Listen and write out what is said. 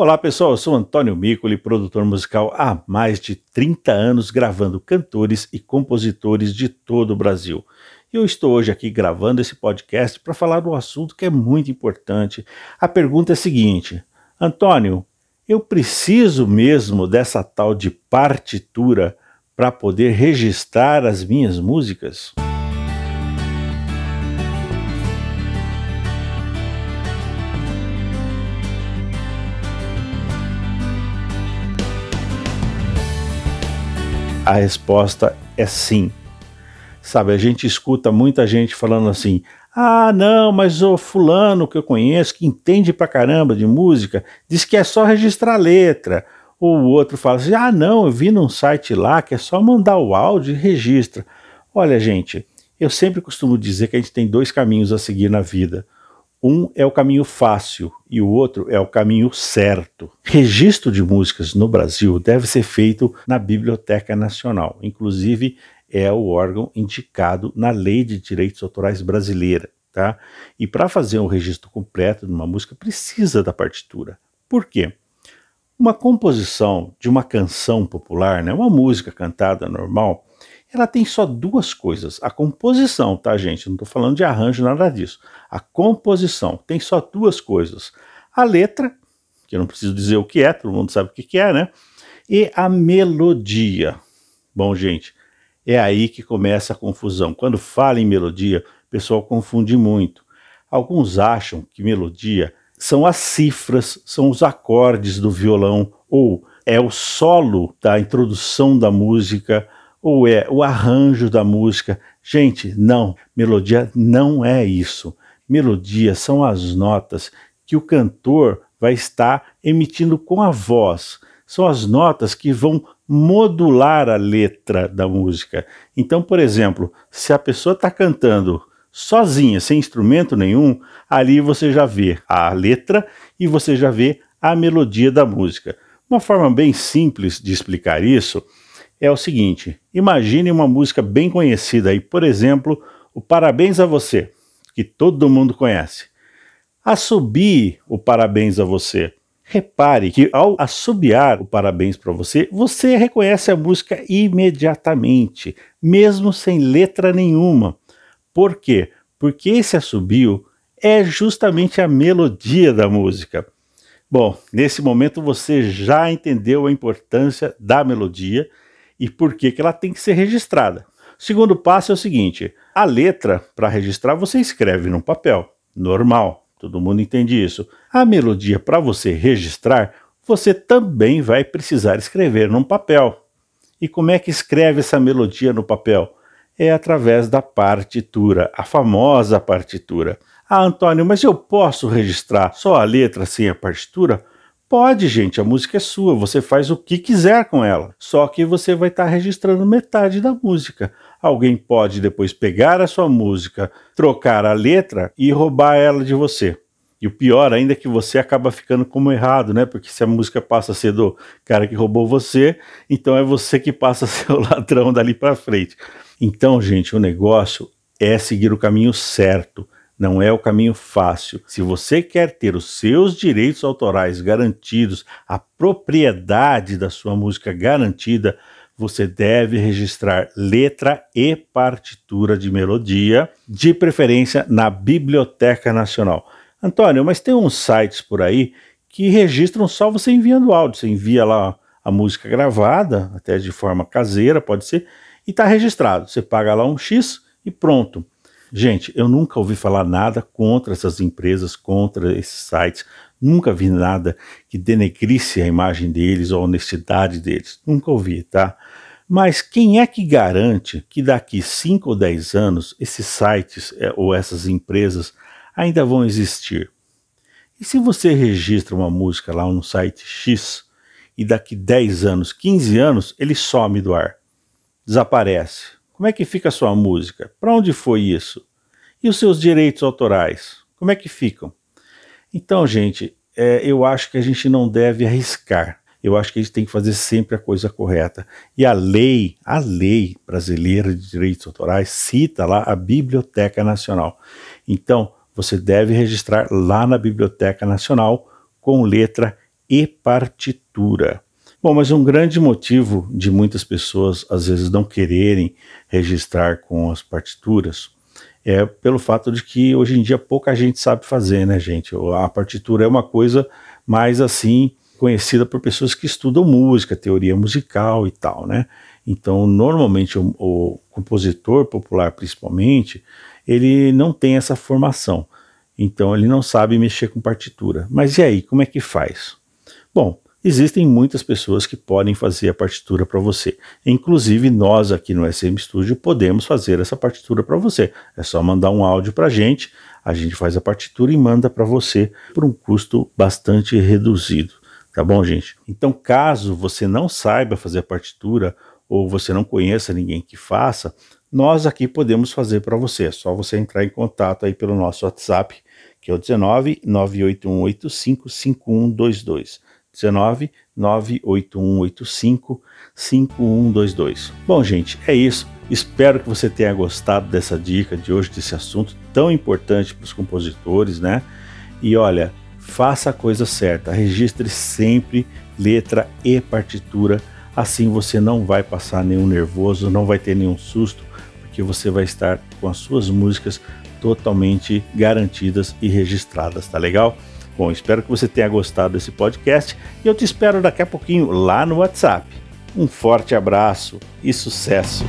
Olá pessoal, eu sou Antônio Micoli, produtor musical há mais de 30 anos gravando cantores e compositores de todo o Brasil. E eu estou hoje aqui gravando esse podcast para falar de um assunto que é muito importante. A pergunta é a seguinte: Antônio, eu preciso mesmo dessa tal de partitura para poder registrar as minhas músicas? A resposta é sim. Sabe, a gente escuta muita gente falando assim: ah, não, mas o fulano que eu conheço, que entende pra caramba de música, diz que é só registrar a letra. O outro fala assim: ah, não, eu vi num site lá que é só mandar o áudio e registra. Olha, gente, eu sempre costumo dizer que a gente tem dois caminhos a seguir na vida. Um é o caminho fácil e o outro é o caminho certo. Registro de músicas no Brasil deve ser feito na Biblioteca Nacional. Inclusive, é o órgão indicado na Lei de Direitos Autorais brasileira. Tá? E para fazer um registro completo de uma música, precisa da partitura. Por quê? Uma composição de uma canção popular, né, uma música cantada normal, ela tem só duas coisas. A composição, tá, gente? Não estou falando de arranjo, nada disso. A composição tem só duas coisas. A letra, que eu não preciso dizer o que é, todo mundo sabe o que é, né? E a melodia. Bom, gente, é aí que começa a confusão. Quando fala em melodia, o pessoal confunde muito. Alguns acham que melodia são as cifras, são os acordes do violão, ou é o solo da introdução da música, ou é o arranjo da música. Gente, não, melodia não é isso. Melodia são as notas que o cantor vai estar emitindo com a voz. São as notas que vão modular a letra da música. Então, por exemplo, se a pessoa está cantando sozinha, sem instrumento nenhum, ali você já vê a letra e você já vê a melodia da música. Uma forma bem simples de explicar isso é o seguinte: imagine uma música bem conhecida aí, por exemplo, o Parabéns a Você, que todo mundo conhece. Assobie o Parabéns a Você. Repare que ao assobiar o parabéns para você, você reconhece a música imediatamente, mesmo sem letra nenhuma. Por quê? Porque esse assobio é justamente a melodia da música. Bom, nesse momento você já entendeu a importância da melodia e por que, que ela tem que ser registrada. O segundo passo é o seguinte: a letra, para registrar, você escreve num papel, normal, todo mundo entende isso. A melodia, para você registrar, você também vai precisar escrever num papel. E como é que escreve essa melodia no papel? É através da partitura, a famosa partitura. Ah, Antônio, mas eu posso registrar só a letra sem a partitura? Pode, gente, a música é sua, você faz o que quiser com ela. Só que você vai estar tá registrando metade da música. Alguém pode depois pegar a sua música, trocar a letra e roubar ela de você. E o pior ainda é que você acaba ficando como errado, né? Porque se a música passa a ser do cara que roubou você, então é você que passa a ser o ladrão dali para frente. Então, gente, o negócio é seguir o caminho certo não é o caminho fácil. Se você quer ter os seus direitos autorais garantidos, a propriedade da sua música garantida, você deve registrar letra e partitura de melodia, de preferência na Biblioteca Nacional. Antônio, mas tem uns sites por aí que registram só você enviando áudio. Você envia lá a música gravada, até de forma caseira, pode ser, e está registrado. Você paga lá um X e pronto. Gente, eu nunca ouvi falar nada contra essas empresas, contra esses sites. Nunca vi nada que denegrisse a imagem deles ou a honestidade deles. Nunca ouvi, tá? Mas quem é que garante que daqui 5 ou 10 anos esses sites é, ou essas empresas ainda vão existir? E se você registra uma música lá no site X e daqui 10 anos, 15 anos, ele some do ar, desaparece? Como é que fica a sua música? Para onde foi isso? E os seus direitos autorais? Como é que ficam? Então, gente, é, eu acho que a gente não deve arriscar. Eu acho que a gente tem que fazer sempre a coisa correta. E a lei, a lei brasileira de direitos autorais cita lá a Biblioteca Nacional. Então, você deve registrar lá na Biblioteca Nacional com letra e partitura. Bom, mas um grande motivo de muitas pessoas às vezes não quererem registrar com as partituras é pelo fato de que hoje em dia pouca gente sabe fazer, né, gente? A partitura é uma coisa mais assim conhecida por pessoas que estudam música, teoria musical e tal, né? Então, normalmente o, o compositor popular, principalmente, ele não tem essa formação. Então, ele não sabe mexer com partitura. Mas e aí, como é que faz? Bom, Existem muitas pessoas que podem fazer a partitura para você. Inclusive, nós aqui no SM Studio podemos fazer essa partitura para você. É só mandar um áudio para a gente, a gente faz a partitura e manda para você por um custo bastante reduzido. Tá bom, gente? Então, caso você não saiba fazer a partitura ou você não conheça ninguém que faça, nós aqui podemos fazer para você. É só você entrar em contato aí pelo nosso WhatsApp, que é o 19 98185 5122. 19 98185 5122. Bom, gente, é isso. Espero que você tenha gostado dessa dica de hoje, desse assunto tão importante para os compositores, né? E olha, faça a coisa certa, registre sempre letra e partitura, assim você não vai passar nenhum nervoso, não vai ter nenhum susto, porque você vai estar com as suas músicas totalmente garantidas e registradas, tá legal? Bom, espero que você tenha gostado desse podcast e eu te espero daqui a pouquinho lá no WhatsApp. Um forte abraço e sucesso!